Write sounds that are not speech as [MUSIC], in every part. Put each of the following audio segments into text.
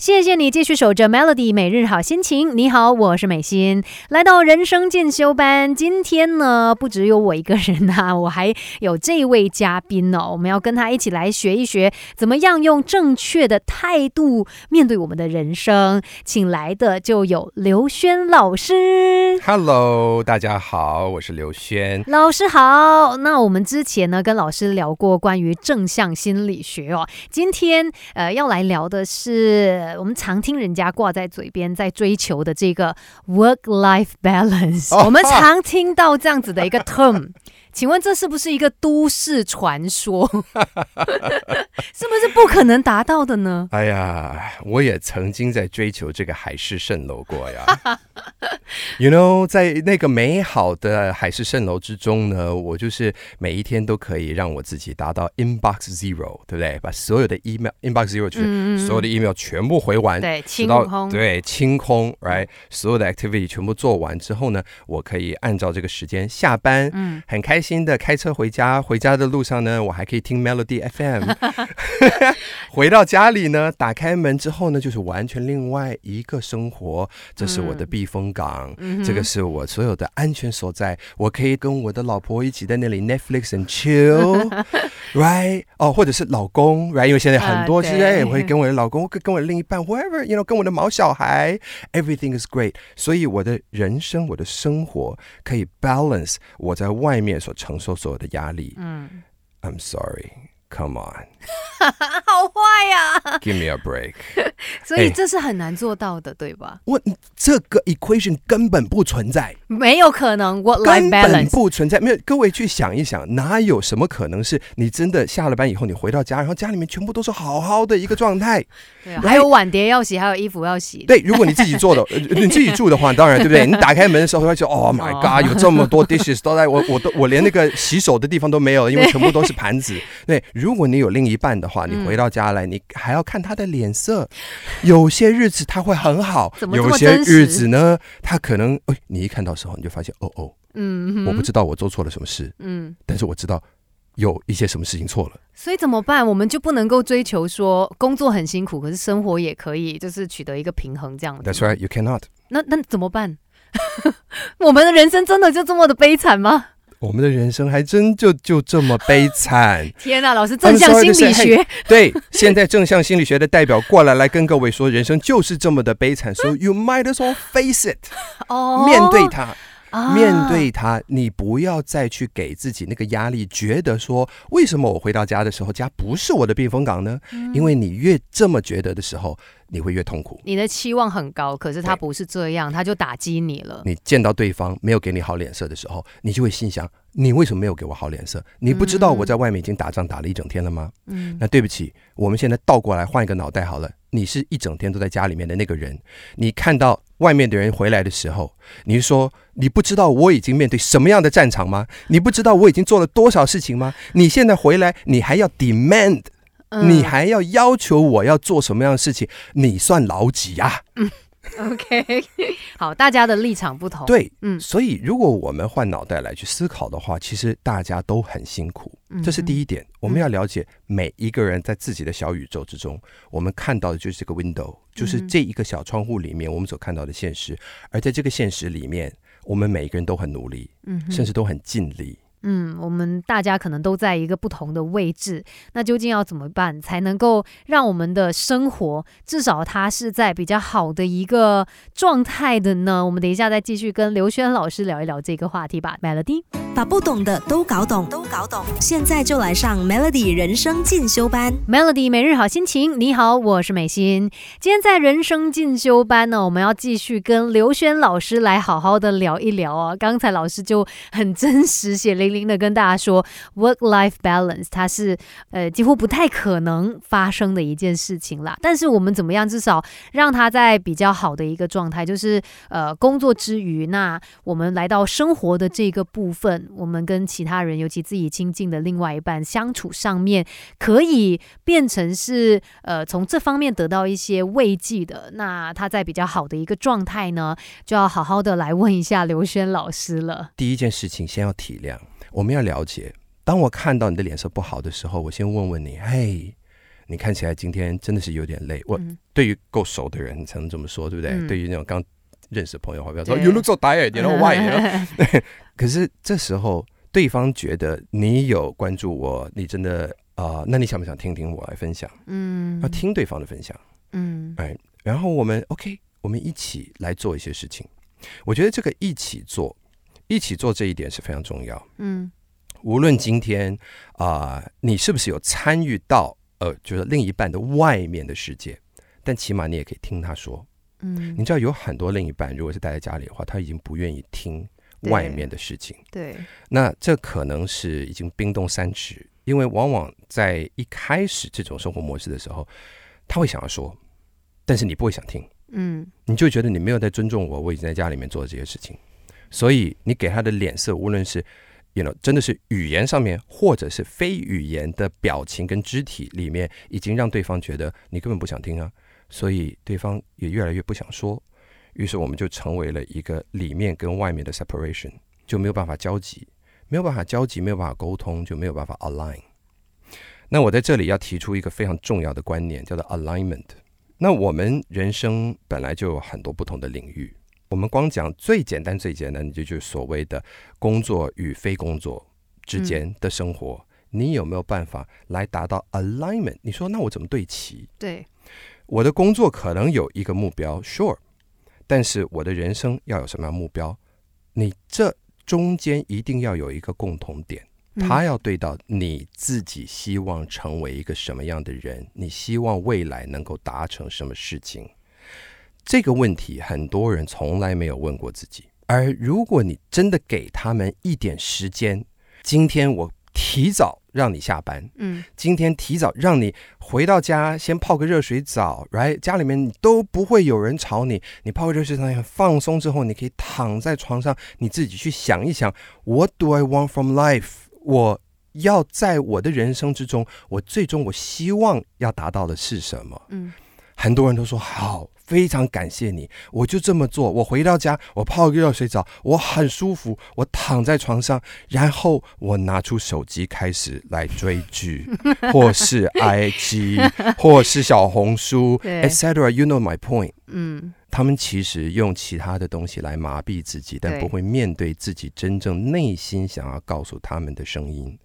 谢谢你继续守着 Melody 每日好心情。你好，我是美心，来到人生进修班。今天呢，不只有我一个人呐，[LAUGHS] 我还有这位嘉宾哦。我们要跟他一起来学一学，怎么样用正确的态度面对我们的人生。请来的就有刘轩老师。Hello，大家好，我是刘轩。老师好，那我们之前呢跟老师聊过关于正向心理学哦，今天呃要来聊的是我们常听人家挂在嘴边在追求的这个 work-life balance，、哦 [LAUGHS] 我们常听到这样子的一个 term，请问这是不是一个都市传说？[LAUGHS] 是不是不可能达到的呢？[LAUGHS] 哎呀，我也曾经在追求这个海市蜃楼过呀。[LAUGHS] you know，在那个美好的海市蜃楼之中呢，我就是每一天都可以让我自己达到 inbox zero，对不对？把所有的 email inbox zero 就是嗯所有的 email 全部回完，对，清空，对清空，right，所有的 activity 全部做完之后呢，我可以按照这个时间下班，嗯，很开心的开车回家。回家的路上呢，我还可以听 Melody FM。[LAUGHS] 回到家里呢，打开门之后呢，就是完全另外一个生活。这是我的避风港，嗯这个是我所有的安全所在。我可以跟我的老婆一起在那里 Netflix and chill，right？[LAUGHS] 哦，或者是老公，right？因为现在很多啊对是哎，我会跟我的老公，跟跟我的另一半，whoever，you know，跟我的毛小孩，everything is great。所以我的人生，我的生活可以 balance 我在外面所承受所有的压力。嗯， I'm sorry. Come on, 好坏呀、 give [LAUGHS] me a break. [LAUGHS] 所以哎这是很难做到的，对吧？我这个 equation 根本不存在，没有可能 work-life 根本。不存在。没有，各位去想一想，哪有什么可能是你真的下了班以后，你回到家，然后家里面全部都是好好的一个状态？对啊，还有碗碟要洗，还有衣服要洗。对，如果你自己做的，呃 [LAUGHS] 你自己住的话，当然对不对？你打开门的时候会说，Oh my 哦 God，有这么多 dishes 都在我，我都我连那个洗手的地方都没有，因为全部都是盘子。[LAUGHS] 对，如果你有另一半的话，你嗯回到家来，你还要看他的脸色。有些日子它会很好，有些日子呢，它可能，哎，你一看到时候你就发现，哦哦，嗯，我不知道我做错了什么事，嗯，但是我知道有一些什么事情错了。所以怎么办？我们就不能够追求说工作很辛苦，可是生活也可以，就是取得一个平衡这样子。That's right, you cannot. 那那怎么办？[LAUGHS] 我们的人生真的就这么的悲惨吗？我们的人生还真就就这么悲惨。[LAUGHS] 天哪，老师，正向心理学，对，现在正向心理学的代表过来，来跟各位说，人生就是这么的悲惨，so [LAUGHS] you might as well face it，、哦。面对它，啊。面对它，你不要再去给自己那个压力，觉得说，为什么我回到家的时候，家不是我的避风港呢？嗯。因为你越这么觉得的时候，你会越痛苦。你的期望很高，可是他不是这样，他就打击你了。你见到对方没有给你好脸色的时候，你就会心想：你为什么没有给我好脸色？你不知道我在外面已经打仗打了一整天了吗？嗯，那对不起，我们现在倒过来换一个脑袋好了。你是一整天都在家里面的那个人，你看到外面的人回来的时候，你是说你不知道我已经面对什么样的战场吗？你不知道我已经做了多少事情吗？你现在回来，你还要 demand，、嗯你还要要求我要做什么样的事情？你算老几呀啊？OK，[LAUGHS] 好，大家的立场不同。，对，嗯所以如果我们换脑袋来去思考的话，其实大家都很辛苦，这是第一。一点。我们要了解每一个人在自己的小宇宙之中，我们看到的就是这个 window，就是嗯这一个小窗户里面我们所看到的现实。而在这个现实里面，我们每一个人都很努力，嗯甚至都很尽力。嗯，我们大家可能都在一个不同的位置，那究竟要怎么办才能够让我们的生活至少它是在比较好的一个状态的呢？我们等一下再继续跟刘轩老师聊一聊这个话题吧。Melody，把不懂的都搞懂，都搞懂。现在就来上 Melody 人生进修班。Melody 每日好心情，你好，我是美心。今天在人生进修班呢，我们要继续跟刘轩老师来好好的聊一聊啊。刚才老师就很真实、血淋淋的跟大家说，work-life balance 它是呃几乎不太可能发生的一件事情啦。但是我们怎么样，至少让它在比较好的一个状态，就是呃工作之余，那我们来到生活的这个部分，我们跟其他人，尤其自己亲近的另外一半相处上面。可以变成是呃从这方面得到一些慰藉的，那他在比较好的一个状态呢，就要好好的来问一下刘轩老师了。第一件事情，先要体谅，我们要了解。当我看到你的脸色不好的时候，我先问问你：嘿，你看起来今天真的是有点累。我嗯对于够熟的人才能这么说，对不对？嗯对于那种刚认识的朋友，话不要说 “You look so tired”，you know why？you know？可是这时候对方觉得你有关注我，你真的啊、呃那你想不想听听我来分享？嗯要听对方的分享，嗯哎，然后我们 OK，我们一起来做一些事情。我觉得这个一起做，一起做这一点是非常重要。嗯无论今天啊、你是不是有参与到呃，就是另一半的外面的世界，但起码你也可以听他说。嗯。你知道有很多另一半，如果是待在家里的话，他已经不愿意听外面的事情。对，那这可能是已经冰冻三尺，因为往往在一开始这种生活模式的时候，他会想要说，但是你不会想听，嗯。你就觉得你没有在尊重我，我已经在家里面做这些事情，所以你给他的脸色，无论是 you know 真的是语言上面，或者是非语言的表情跟肢体里面，已经让对方觉得你根本不想听啊，所以对方也越来越不想说，于是我们就成为了一个里面跟外面的 separation，就没有办法交集，没有办法交集，没有办法沟通，就没有办法 align。那我在这里要提出一个非常重要的观念，叫做 alignment。那我们人生本来就有很多不同的领域，我们光讲最简单、最简单的，就就是所谓的工作与非工作之间的生活，你有没有办法来达到 alignment？你说，那我怎么对齐？对，我的工作可能有一个目标，sure，但是我的人生要有什么样目标？你这中间一定要有一个共同点。嗯他要对到你自己希望成为一个什么样的人，你希望未来能够达成什么事情，这个问题很多人从来没有问过自己。而如果你真的给他们一点时间，今天我提早让你下班，嗯今天提早让你回到家，先泡个热水澡，right？家里面都不会有人吵你，你泡个热水澡，你很放松之后，你可以躺在床上，你自己去想一想，What do I want from life？我要在我的人生之中，我最终我希望要达到的是什么？嗯很多人都说好，非常感谢你，我就这么做。我回到家，我泡个热水澡，我很舒服，我躺在床上，然后我拿出手机开始来追剧，[LAUGHS] 或是 IG，[LAUGHS] 或是小红书，etc. You know my point。嗯他们其实用其他的东西来麻痹自己，但不会面对自己真正内心想要告诉他们的声音。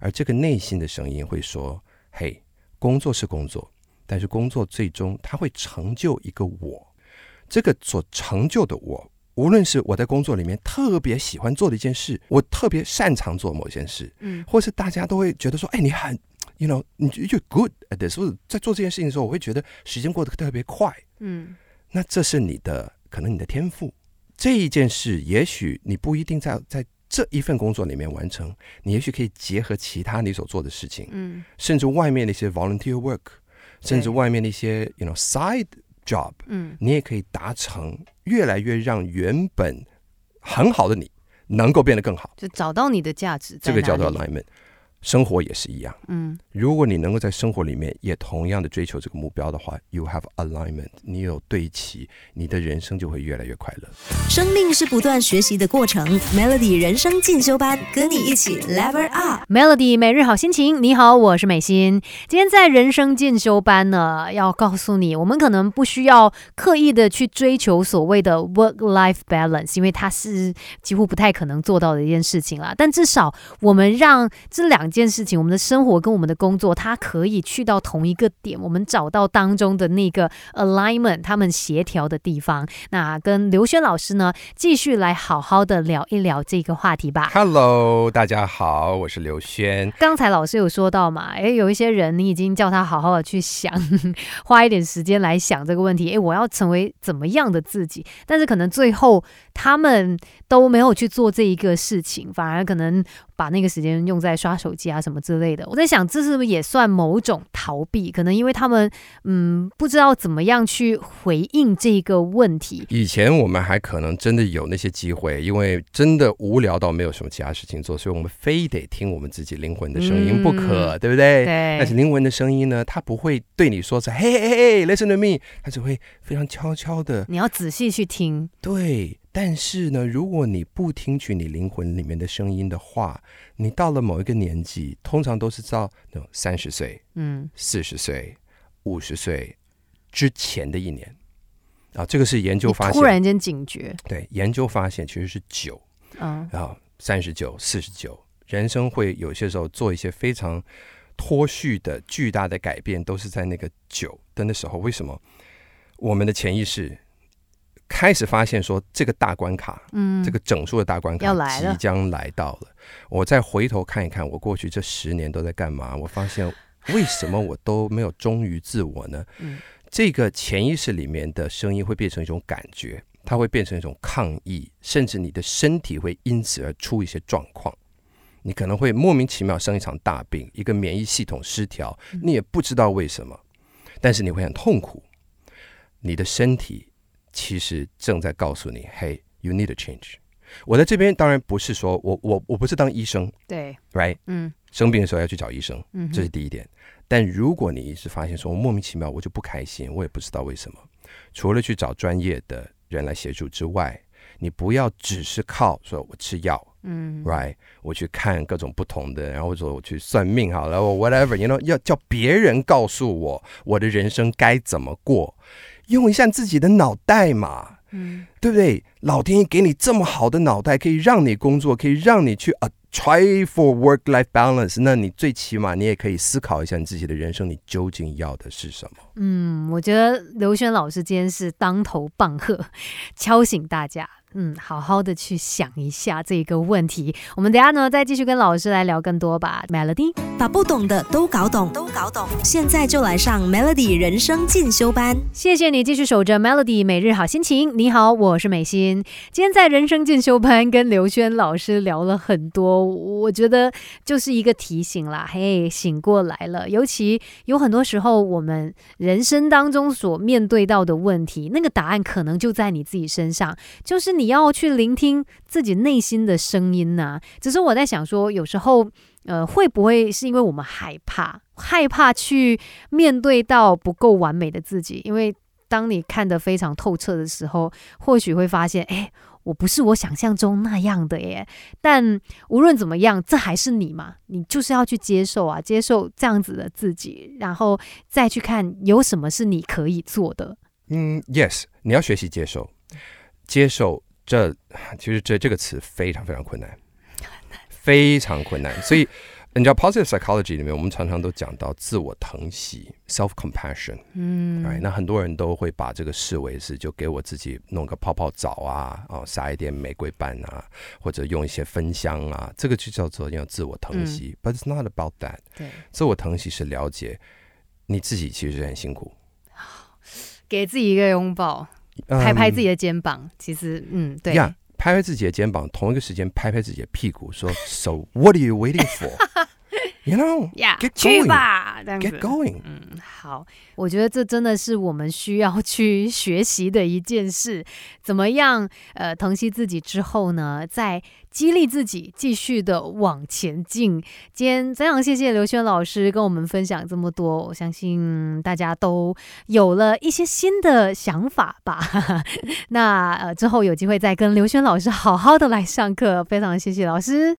而这个内心的声音会说：“嘿，工作是工作，但是工作最终它会成就一个我。这个所成就的我，无论是我在工作里面特别喜欢做的一件事，我特别擅长做某件事，嗯或是大家都会觉得说：哎，你很，you know，你 you good at this，或者在做这件事情的时候，我会觉得时间过得特别快。”嗯那这是你的可能你的天赋。这一件事，也许你不一定在在这一份工作里面完成，你也许可以结合其他你所做的事情，嗯甚至外面的一些 volunteer work，甚至外面的一些 you know side job，嗯你也可以达成越来越让原本很好的你能够变得更好。就找到你的价值这个叫做 alignment。生活也是一样，嗯如果你能够在生活里面也同样的追求这个目标的话，you have alignment，你有对齐，你的人生就会越来越快乐。生命是不断学习的过程，Melody 人生进修班，跟你一起 Level Up。Melody 每日好心情，你好，我是美心。今天在人生进修班呢，要告诉你，我们可能不需要刻意的去追求所谓的 work-life balance，因为它是几乎不太可能做到的一件事情啦。但至少我们让这两件事情，我们的生活跟我们的工作，它可以去到同一个点，我们找到当中的那个 alignment，他们协调的地方。那跟刘轩老师呢，继续来好好的聊一聊这个话题吧。Hello，大家好，我是刘轩。刚才老师有说到嘛，诶，有一些人你已经叫他好好的去想，花一点时间来想这个问题，诶，我要成为怎么样的自己？但是可能最后他们都没有去做这一个事情，反而可能把那个时间用在刷手机啊什么之类的。我在想，这是不是也算某种逃避？可能因为他们嗯不知道怎么样去回应这个问题。以前我们还可能真的有那些机会，因为真的无聊到没有什么其他事情做，所以我们非得听我们自己灵魂的声音不可，对不对？对但是灵魂的声音呢，它不会对你说是嘿嘿嘿，listen to me，它只会非常悄悄的你要仔细去听，对但是呢，如果你不听取你灵魂里面的声音的话，你到了某一个年纪，通常都是到那种三十岁、嗯四十岁、五十岁之前的一年啊，这个是研究发现。突然间警觉，对，研究发现其实是九嗯啊，三十九、四十九，人生会有些时候做一些非常脱序的巨大的改变，都是在那个九的那时候。为什么？我们的潜意识开始发现说，这个大关卡，嗯，这个整数的大关卡即将来到了。我再回头看一看，我过去这十年都在干嘛？我发现为什么我都没有忠于自我呢？嗯这个潜意识里面的声音会变成一种感觉，它会变成一种抗议，甚至你的身体会因此而出一些状况。你可能会莫名其妙生一场大病，一个免疫系统失调，你也不知道为什么，但是你会很痛苦。你的身体其实正在告诉你：“Hey, you need a change。”我在这边当然不是说我我我不是当医生对，，right？嗯生病的时候要去找医生，嗯，这是第一点。但如果你一直发现说我莫名其妙我就不开心，我也不知道为什么，除了去找专业的人来协助之外，你不要只是靠说我吃药嗯，right？我去看各种不同的，然后说我去算命好了，我 whatever，you know，要叫别人告诉我我的人生该怎么过，用一下自己的脑袋嘛。嗯对不对？老天爷给你这么好的脑袋，可以让你工作，可以让你去啊 try for work life balance。那你最起码你也可以思考一下你自己的人生，你究竟要的是什么？嗯，我觉得刘轩老师今天是当头棒喝，敲醒大家。嗯，好好的去想一下这个问题。我们等下呢再继续跟老师来聊更多吧。Melody，把不懂的都搞懂，都搞懂。现在就来上 Melody 人生进修班。谢谢你继续守着 Melody 每日好心情。你好，我是美心。今天在人生进修班跟刘轩老师聊了很多，我觉得就是一个提醒啦，嘿，醒过来了。尤其有很多时候，我们人生当中所面对到的问题，那个答案可能就在你自己身上，就是你你要去聆听自己内心的声音呐、只是我在想说，有时候。呃，会不会是因为我们害怕，害怕去面对到不够完美的自己？因为当你看得非常透彻的时候，或许会发现，哎，我不是我想象中那样的耶。但无论怎么样，这还是你嘛，你就是要去接受啊，接受这样子的自己，然后再去看有什么是你可以做的。嗯，yes，你要学习接受，接受这其实这这个词非常非常困难，非常困难。所以你知道，positive psychology 里面，我们常常都讲到自我疼惜 （self compassion）。嗯 right？那很多人都会把这个视为是就给我自己弄个泡泡澡啊，哦，撒一点玫瑰瓣啊，或者用一些芬香啊，这个就叫做要自我疼惜。But it's not about that。对，自我疼惜是了解你自己其实很辛苦，给自己一个拥抱，拍拍自己的肩膀。其实，嗯，对。呀拍拍自己的肩膀，同一个时间拍拍自己的屁股，说 [LAUGHS] So what are you waiting for? You know, 呀 get 去吧，这样子 get。going. 嗯，好，我觉得这真的是我们需要去学习的一件事。怎么样，呃，疼惜自己之后呢，再激励自己继续的往前进。今天非常谢谢刘轩老师跟我们分享这么多，我相信大家都有了一些新的想法吧。[LAUGHS] 那呃，之后有机会再跟刘轩老师好好的来上课。非常谢谢老师。